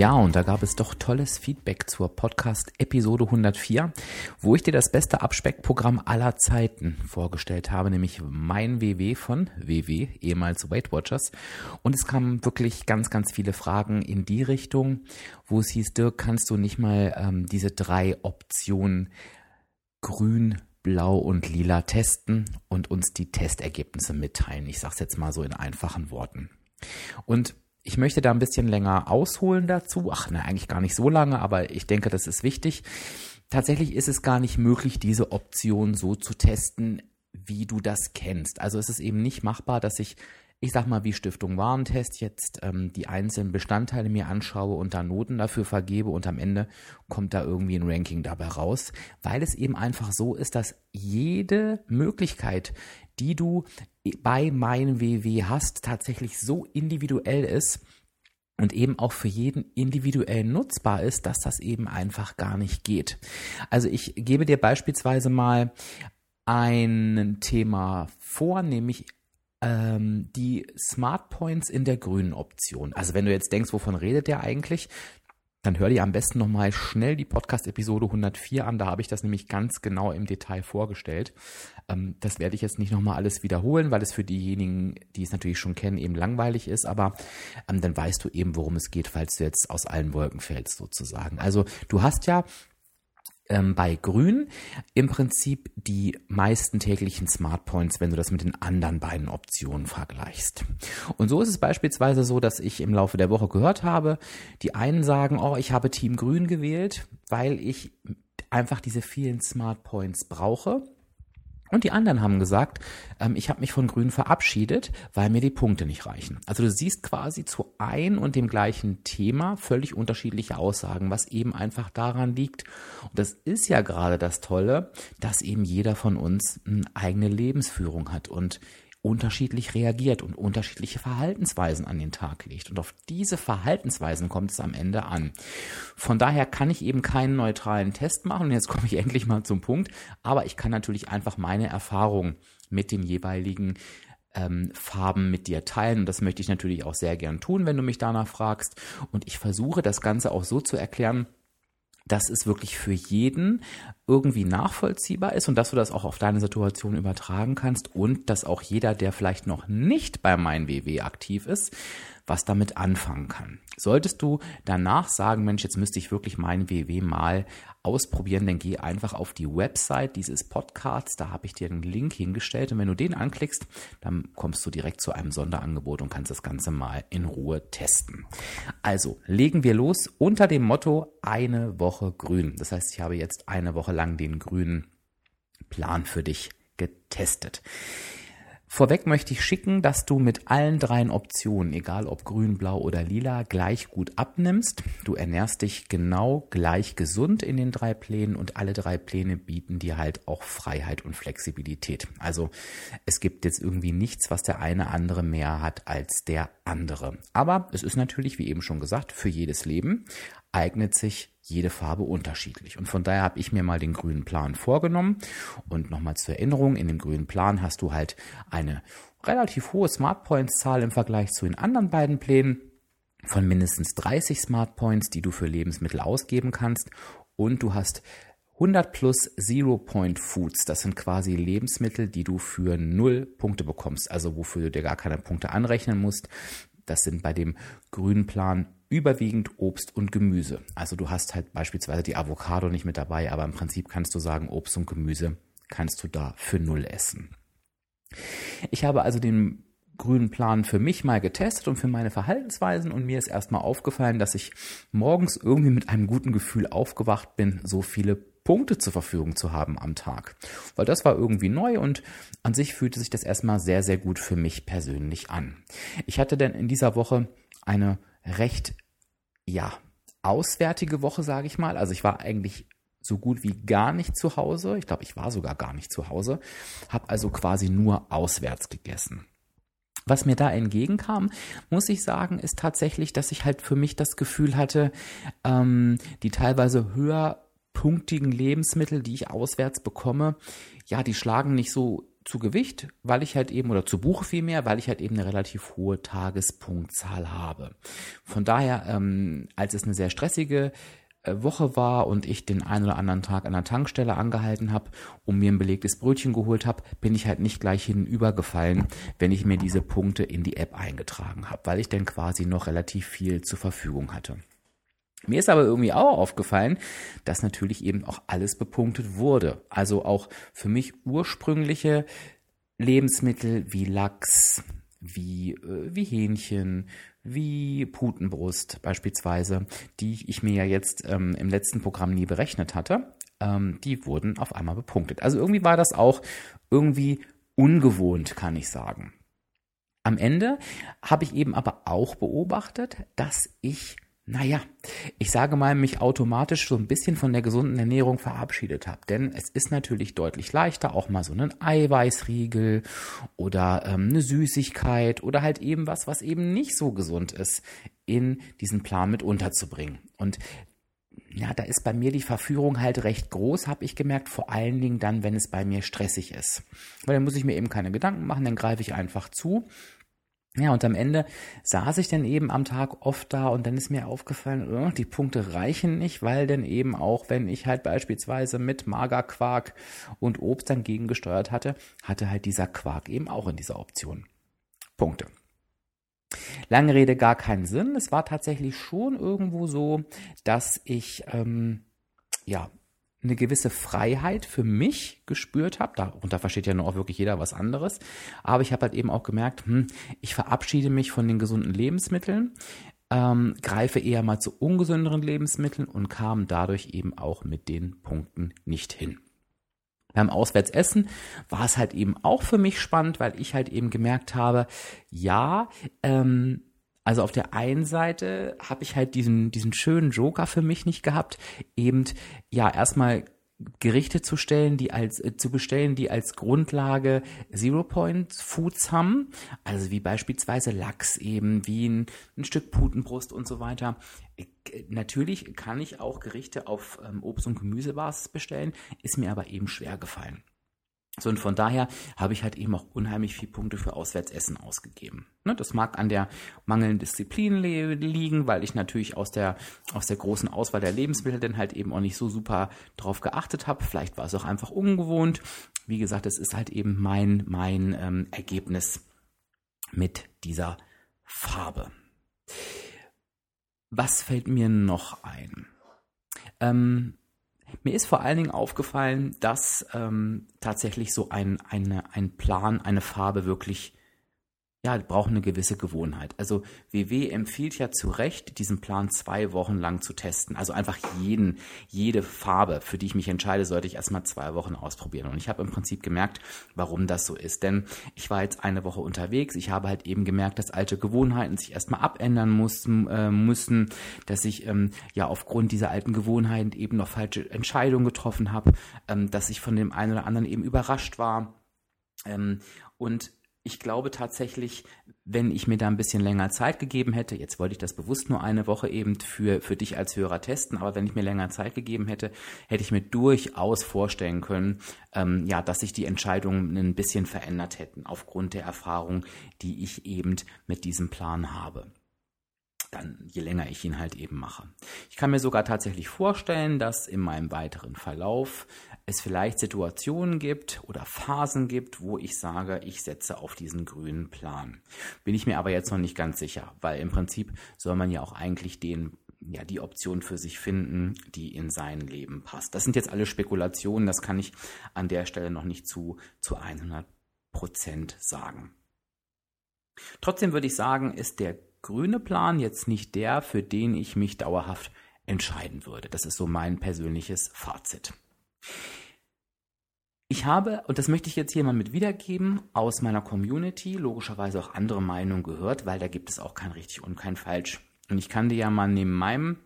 Ja, und da gab es doch tolles Feedback zur Podcast-Episode 104, wo ich dir das beste Abspeckprogramm aller Zeiten vorgestellt habe, nämlich mein WW von WW, ehemals Weight Watchers. Und es kamen wirklich ganz, ganz viele Fragen in die Richtung, wo es hieß, Dirk, kannst du nicht mal ähm, diese drei Optionen grün, blau und lila testen und uns die Testergebnisse mitteilen. Ich sage es jetzt mal so in einfachen Worten. Und ich möchte da ein bisschen länger ausholen dazu. Ach, ne, eigentlich gar nicht so lange, aber ich denke, das ist wichtig. Tatsächlich ist es gar nicht möglich, diese Option so zu testen, wie du das kennst. Also es ist eben nicht machbar, dass ich, ich sag mal, wie Stiftung Warentest jetzt ähm, die einzelnen Bestandteile mir anschaue und da Noten dafür vergebe und am Ende kommt da irgendwie ein Ranking dabei raus, weil es eben einfach so ist, dass jede Möglichkeit, die du bei meinem WW hast, tatsächlich so individuell ist und eben auch für jeden individuell nutzbar ist, dass das eben einfach gar nicht geht. Also ich gebe dir beispielsweise mal ein Thema vor, nämlich ähm, die Smart Points in der grünen Option. Also wenn du jetzt denkst, wovon redet der eigentlich? Dann hör dir am besten nochmal schnell die Podcast-Episode 104 an. Da habe ich das nämlich ganz genau im Detail vorgestellt. Ähm, das werde ich jetzt nicht nochmal alles wiederholen, weil es für diejenigen, die es natürlich schon kennen, eben langweilig ist. Aber ähm, dann weißt du eben, worum es geht, falls du jetzt aus allen Wolken fällst sozusagen. Also du hast ja ähm, bei Grün im Prinzip die meisten täglichen Smart Points, wenn du das mit den anderen beiden Optionen vergleichst. Und so ist es beispielsweise so, dass ich im Laufe der Woche gehört habe, die einen sagen, oh, ich habe Team Grün gewählt, weil ich einfach diese vielen Smart Points brauche. Und die anderen haben gesagt, ähm, ich habe mich von Grün verabschiedet, weil mir die Punkte nicht reichen. Also du siehst quasi zu ein und dem gleichen Thema völlig unterschiedliche Aussagen, was eben einfach daran liegt. Und das ist ja gerade das Tolle, dass eben jeder von uns eine eigene Lebensführung hat und unterschiedlich reagiert und unterschiedliche Verhaltensweisen an den Tag legt. Und auf diese Verhaltensweisen kommt es am Ende an. Von daher kann ich eben keinen neutralen Test machen. Und jetzt komme ich endlich mal zum Punkt. Aber ich kann natürlich einfach meine Erfahrungen mit den jeweiligen ähm, Farben mit dir teilen. Und das möchte ich natürlich auch sehr gern tun, wenn du mich danach fragst. Und ich versuche das Ganze auch so zu erklären, dass es wirklich für jeden irgendwie nachvollziehbar ist und dass du das auch auf deine Situation übertragen kannst und dass auch jeder, der vielleicht noch nicht bei mein WW aktiv ist, was damit anfangen kann. Solltest du danach sagen, Mensch, jetzt müsste ich wirklich mein WW mal ausprobieren, dann geh einfach auf die Website dieses Podcasts, da habe ich dir einen Link hingestellt und wenn du den anklickst, dann kommst du direkt zu einem Sonderangebot und kannst das Ganze mal in Ruhe testen. Also, legen wir los unter dem Motto eine Woche grün. Das heißt, ich habe jetzt eine Woche lang den grünen Plan für dich getestet. Vorweg möchte ich schicken, dass du mit allen dreien Optionen, egal ob grün, blau oder lila, gleich gut abnimmst. Du ernährst dich genau gleich gesund in den drei Plänen und alle drei Pläne bieten dir halt auch Freiheit und Flexibilität. Also es gibt jetzt irgendwie nichts, was der eine andere mehr hat als der andere. Aber es ist natürlich, wie eben schon gesagt, für jedes Leben eignet sich jede Farbe unterschiedlich. Und von daher habe ich mir mal den grünen Plan vorgenommen. Und nochmal zur Erinnerung, in dem grünen Plan hast du halt eine relativ hohe Smart Points Zahl im Vergleich zu den anderen beiden Plänen von mindestens 30 Smart Points, die du für Lebensmittel ausgeben kannst. Und du hast 100 plus Zero Point Foods. Das sind quasi Lebensmittel, die du für null Punkte bekommst. Also wofür du dir gar keine Punkte anrechnen musst. Das sind bei dem grünen Plan überwiegend Obst und Gemüse. Also du hast halt beispielsweise die Avocado nicht mit dabei, aber im Prinzip kannst du sagen, Obst und Gemüse kannst du da für null essen. Ich habe also den grünen Plan für mich mal getestet und für meine Verhaltensweisen und mir ist erstmal aufgefallen, dass ich morgens irgendwie mit einem guten Gefühl aufgewacht bin, so viele Punkte zur Verfügung zu haben am Tag. Weil das war irgendwie neu und an sich fühlte sich das erstmal sehr, sehr gut für mich persönlich an. Ich hatte dann in dieser Woche eine recht, ja, auswärtige Woche, sage ich mal. Also ich war eigentlich so gut wie gar nicht zu Hause. Ich glaube, ich war sogar gar nicht zu Hause. Habe also quasi nur auswärts gegessen. Was mir da entgegenkam, muss ich sagen, ist tatsächlich, dass ich halt für mich das Gefühl hatte, ähm, die teilweise höherpunktigen Lebensmittel, die ich auswärts bekomme, ja, die schlagen nicht so zu Gewicht, weil ich halt eben, oder zu Buche vielmehr, weil ich halt eben eine relativ hohe Tagespunktzahl habe. Von daher, ähm, als es eine sehr stressige äh, Woche war und ich den einen oder anderen Tag an der Tankstelle angehalten habe und mir ein belegtes Brötchen geholt habe, bin ich halt nicht gleich hinübergefallen, wenn ich mir diese Punkte in die App eingetragen habe, weil ich dann quasi noch relativ viel zur Verfügung hatte. Mir ist aber irgendwie auch aufgefallen, dass natürlich eben auch alles bepunktet wurde. Also auch für mich ursprüngliche Lebensmittel wie Lachs, wie, äh, wie Hähnchen, wie Putenbrust beispielsweise, die ich mir ja jetzt ähm, im letzten Programm nie berechnet hatte, ähm, die wurden auf einmal bepunktet. Also irgendwie war das auch irgendwie ungewohnt, kann ich sagen. Am Ende habe ich eben aber auch beobachtet, dass ich naja, ich sage mal, mich automatisch so ein bisschen von der gesunden Ernährung verabschiedet habe. Denn es ist natürlich deutlich leichter, auch mal so einen Eiweißriegel oder ähm, eine Süßigkeit oder halt eben was, was eben nicht so gesund ist, in diesen Plan mit unterzubringen. Und ja, da ist bei mir die Verführung halt recht groß, habe ich gemerkt, vor allen Dingen dann, wenn es bei mir stressig ist. Weil dann muss ich mir eben keine Gedanken machen, dann greife ich einfach zu ja, und am Ende saß ich dann eben am Tag oft da und dann ist mir aufgefallen, oh, die Punkte reichen nicht, weil dann eben auch, wenn ich halt beispielsweise mit Magerquark und Obst dann gegengesteuert hatte, hatte halt dieser Quark eben auch in dieser Option. Punkte. Lange Rede, gar keinen Sinn. Es war tatsächlich schon irgendwo so, dass ich ähm, ja eine gewisse Freiheit für mich gespürt habe. Darunter versteht ja nur auch wirklich jeder was anderes. Aber ich habe halt eben auch gemerkt, hm, ich verabschiede mich von den gesunden Lebensmitteln, ähm, greife eher mal zu ungesünderen Lebensmitteln und kam dadurch eben auch mit den Punkten nicht hin. Beim Auswärtsessen war es halt eben auch für mich spannend, weil ich halt eben gemerkt habe, ja, ähm, also auf der einen Seite habe ich halt diesen, diesen schönen Joker für mich nicht gehabt, eben ja erstmal Gerichte zu stellen, die als äh, zu bestellen, die als Grundlage Zero Point Foods haben, also wie beispielsweise Lachs eben, wie ein, ein Stück Putenbrust und so weiter. Äh, natürlich kann ich auch Gerichte auf ähm, Obst- und Gemüsebasis bestellen, ist mir aber eben schwer gefallen. So, und von daher habe ich halt eben auch unheimlich viele Punkte für Auswärtsessen ausgegeben. Ne, das mag an der mangelnden Disziplin liegen, weil ich natürlich aus der, aus der großen Auswahl der Lebensmittel dann halt eben auch nicht so super drauf geachtet habe. Vielleicht war es auch einfach ungewohnt. Wie gesagt, es ist halt eben mein, mein ähm, Ergebnis mit dieser Farbe. Was fällt mir noch ein? Ähm, mir ist vor allen Dingen aufgefallen, dass ähm, tatsächlich so ein, eine, ein Plan, eine Farbe wirklich ja, braucht eine gewisse Gewohnheit. Also WW empfiehlt ja zu Recht, diesen Plan zwei Wochen lang zu testen. Also einfach jeden, jede Farbe, für die ich mich entscheide, sollte ich erstmal zwei Wochen ausprobieren. Und ich habe im Prinzip gemerkt, warum das so ist. Denn ich war jetzt eine Woche unterwegs. Ich habe halt eben gemerkt, dass alte Gewohnheiten sich erstmal abändern mussten, äh, müssen, dass ich ähm, ja aufgrund dieser alten Gewohnheiten eben noch falsche Entscheidungen getroffen habe, ähm, dass ich von dem einen oder anderen eben überrascht war. Ähm, und ich glaube tatsächlich, wenn ich mir da ein bisschen länger Zeit gegeben hätte, jetzt wollte ich das bewusst nur eine Woche eben für, für dich als Hörer testen, aber wenn ich mir länger Zeit gegeben hätte, hätte ich mir durchaus vorstellen können, ähm, ja, dass sich die Entscheidungen ein bisschen verändert hätten aufgrund der Erfahrung, die ich eben mit diesem Plan habe dann je länger ich ihn halt eben mache. Ich kann mir sogar tatsächlich vorstellen, dass in meinem weiteren Verlauf es vielleicht Situationen gibt oder Phasen gibt, wo ich sage, ich setze auf diesen grünen Plan. Bin ich mir aber jetzt noch nicht ganz sicher, weil im Prinzip soll man ja auch eigentlich den ja, die Option für sich finden, die in sein Leben passt. Das sind jetzt alle Spekulationen, das kann ich an der Stelle noch nicht zu, zu 100 Prozent sagen. Trotzdem würde ich sagen, ist der grüne Plan jetzt nicht der, für den ich mich dauerhaft entscheiden würde. Das ist so mein persönliches Fazit. Ich habe, und das möchte ich jetzt hier mal mit wiedergeben, aus meiner Community logischerweise auch andere Meinungen gehört, weil da gibt es auch kein richtig und kein falsch. Und ich kann dir ja mal neben meinem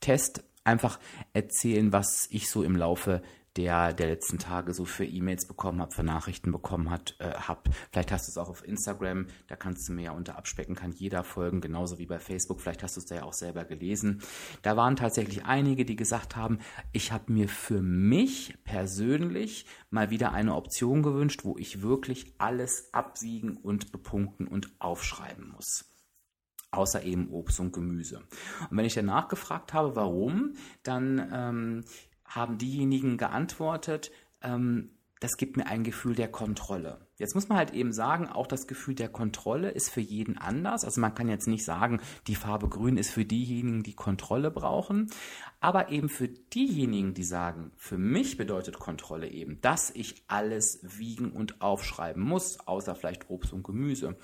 Test einfach erzählen, was ich so im Laufe der der letzten Tage so für E-Mails bekommen habe, für Nachrichten bekommen hat, äh, hab. Vielleicht hast du es auch auf Instagram, da kannst du mir ja unter Abspecken kann jeder folgen, genauso wie bei Facebook. Vielleicht hast du es da ja auch selber gelesen. Da waren tatsächlich einige, die gesagt haben, ich habe mir für mich persönlich mal wieder eine Option gewünscht, wo ich wirklich alles abwiegen und bepunkten und aufschreiben muss außer eben Obst und Gemüse. Und wenn ich danach gefragt habe, warum, dann ähm, haben diejenigen geantwortet, ähm, das gibt mir ein Gefühl der Kontrolle. Jetzt muss man halt eben sagen, auch das Gefühl der Kontrolle ist für jeden anders. Also man kann jetzt nicht sagen, die Farbe grün ist für diejenigen, die Kontrolle brauchen. Aber eben für diejenigen, die sagen, für mich bedeutet Kontrolle eben, dass ich alles wiegen und aufschreiben muss, außer vielleicht Obst und Gemüse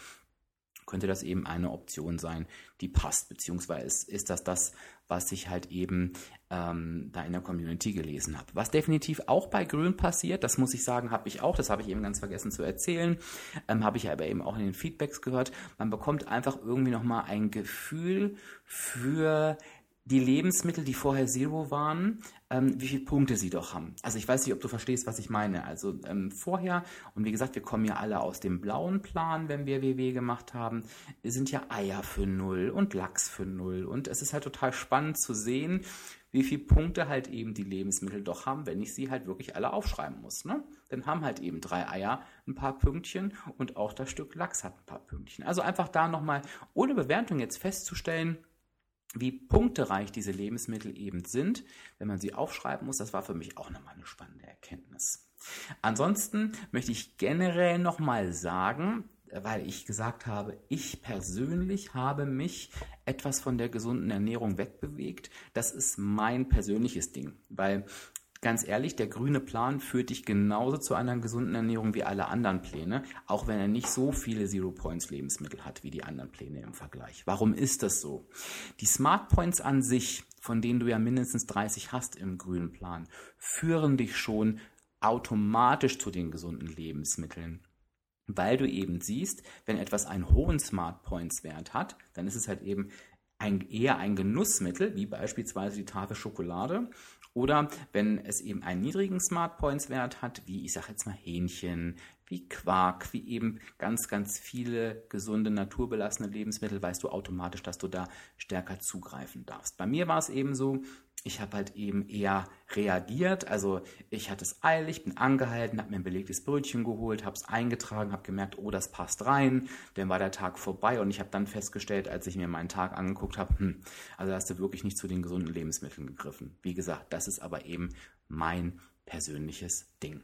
könnte das eben eine Option sein, die passt, beziehungsweise ist, das das, was ich halt eben ähm, da in der Community gelesen habe. Was definitiv auch bei Grün passiert, das muss ich sagen, habe ich auch, das habe ich eben ganz vergessen zu erzählen, ähm, habe ich aber eben auch in den Feedbacks gehört, man bekommt einfach irgendwie nochmal ein Gefühl für die Lebensmittel, die vorher Zero waren, ähm, wie viele Punkte sie doch haben. Also ich weiß nicht, ob du verstehst, was ich meine. Also ähm, vorher, und wie gesagt, wir kommen ja alle aus dem blauen Plan, wenn wir WW gemacht haben, sind ja Eier für null und Lachs für null. Und es ist halt total spannend zu sehen, wie viele Punkte halt eben die Lebensmittel doch haben, wenn ich sie halt wirklich alle aufschreiben muss. Ne? Dann haben halt eben drei Eier ein paar Pünktchen und auch das Stück Lachs hat ein paar Pünktchen. Also einfach da nochmal ohne Bewertung jetzt festzustellen, wie punktereich diese Lebensmittel eben sind, wenn man sie aufschreiben muss, das war für mich auch nochmal eine spannende Erkenntnis. Ansonsten möchte ich generell nochmal sagen, weil ich gesagt habe, ich persönlich habe mich etwas von der gesunden Ernährung wegbewegt. Das ist mein persönliches Ding, weil ganz ehrlich, der grüne Plan führt dich genauso zu einer gesunden Ernährung wie alle anderen Pläne, auch wenn er nicht so viele Zero Points Lebensmittel hat wie die anderen Pläne im Vergleich. Warum ist das so? Die Smart Points an sich, von denen du ja mindestens 30 hast im grünen Plan, führen dich schon automatisch zu den gesunden Lebensmitteln. Weil du eben siehst, wenn etwas einen hohen Smart Points Wert hat, dann ist es halt eben ein, eher ein Genussmittel, wie beispielsweise die Tafel Schokolade, oder wenn es eben einen niedrigen Smart Points Wert hat, wie ich sage jetzt mal Hähnchen, wie Quark, wie eben ganz, ganz viele gesunde, naturbelassene Lebensmittel, weißt du automatisch, dass du da stärker zugreifen darfst. Bei mir war es eben so, ich habe halt eben eher reagiert. Also ich hatte es eilig, bin angehalten, habe mir ein belegtes Brötchen geholt, habe es eingetragen, habe gemerkt, oh, das passt rein. Dann war der Tag vorbei und ich habe dann festgestellt, als ich mir meinen Tag angeguckt habe, hm, also hast du wirklich nicht zu den gesunden Lebensmitteln gegriffen. Wie gesagt, das ist aber eben mein persönliches Ding.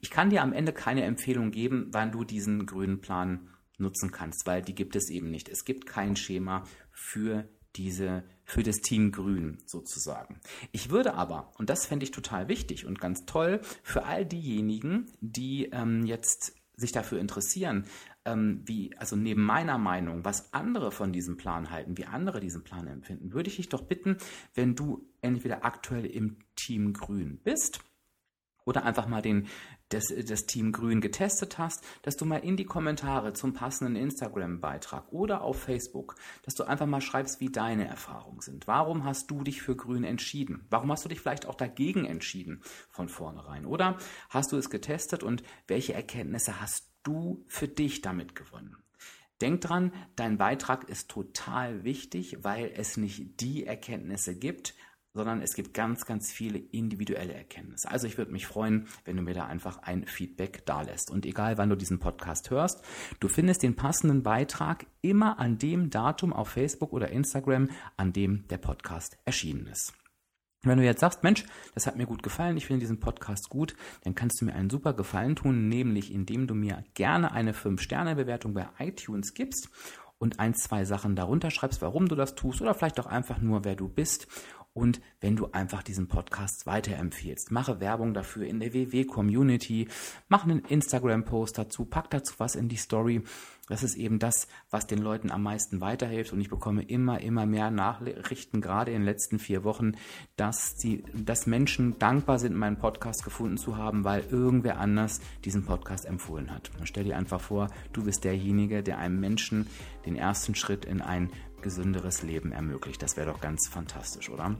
Ich kann dir am Ende keine Empfehlung geben, wann du diesen grünen Plan nutzen kannst, weil die gibt es eben nicht. Es gibt kein Schema für diese für das Team Grün sozusagen. Ich würde aber, und das fände ich total wichtig und ganz toll, für all diejenigen, die ähm, jetzt sich dafür interessieren, ähm, wie, also neben meiner Meinung, was andere von diesem Plan halten, wie andere diesen Plan empfinden, würde ich dich doch bitten, wenn du entweder aktuell im Team Grün bist oder einfach mal den das, das Team Grün getestet hast, dass du mal in die Kommentare zum passenden Instagram-Beitrag oder auf Facebook, dass du einfach mal schreibst, wie deine Erfahrungen sind. Warum hast du dich für Grün entschieden? Warum hast du dich vielleicht auch dagegen entschieden von vornherein? Oder hast du es getestet und welche Erkenntnisse hast du für dich damit gewonnen? Denk dran, dein Beitrag ist total wichtig, weil es nicht die Erkenntnisse gibt, sondern es gibt ganz, ganz viele individuelle Erkenntnisse. Also ich würde mich freuen, wenn du mir da einfach ein Feedback dalässt. Und egal, wann du diesen Podcast hörst, du findest den passenden Beitrag immer an dem Datum auf Facebook oder Instagram, an dem der Podcast erschienen ist. Wenn du jetzt sagst, Mensch, das hat mir gut gefallen, ich finde diesen Podcast gut, dann kannst du mir einen super Gefallen tun, nämlich indem du mir gerne eine 5-Sterne-Bewertung bei iTunes gibst und ein, zwei Sachen darunter schreibst, warum du das tust oder vielleicht auch einfach nur, wer du bist und wenn du einfach diesen Podcast weiterempfiehlst. Mache Werbung dafür in der WW-Community, mach einen Instagram-Post dazu, pack dazu was in die Story. Das ist eben das, was den Leuten am meisten weiterhilft. Und ich bekomme immer, immer mehr Nachrichten, gerade in den letzten vier Wochen, dass, die, dass Menschen dankbar sind, meinen Podcast gefunden zu haben, weil irgendwer anders diesen Podcast empfohlen hat. Und stell dir einfach vor, du bist derjenige, der einem Menschen den ersten Schritt in ein gesünderes Leben ermöglicht. Das wäre doch ganz fantastisch, oder?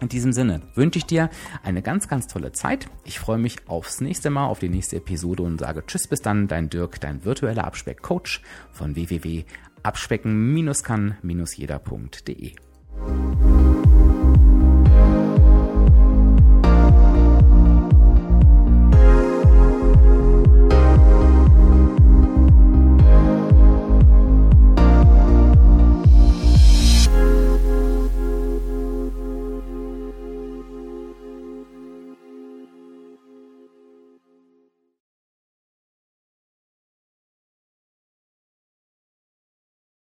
In diesem Sinne wünsche ich dir eine ganz, ganz tolle Zeit. Ich freue mich aufs nächste Mal, auf die nächste Episode und sage Tschüss bis dann, dein Dirk, dein virtueller Abspeck-Coach von www.abspecken-kann-jeder.de.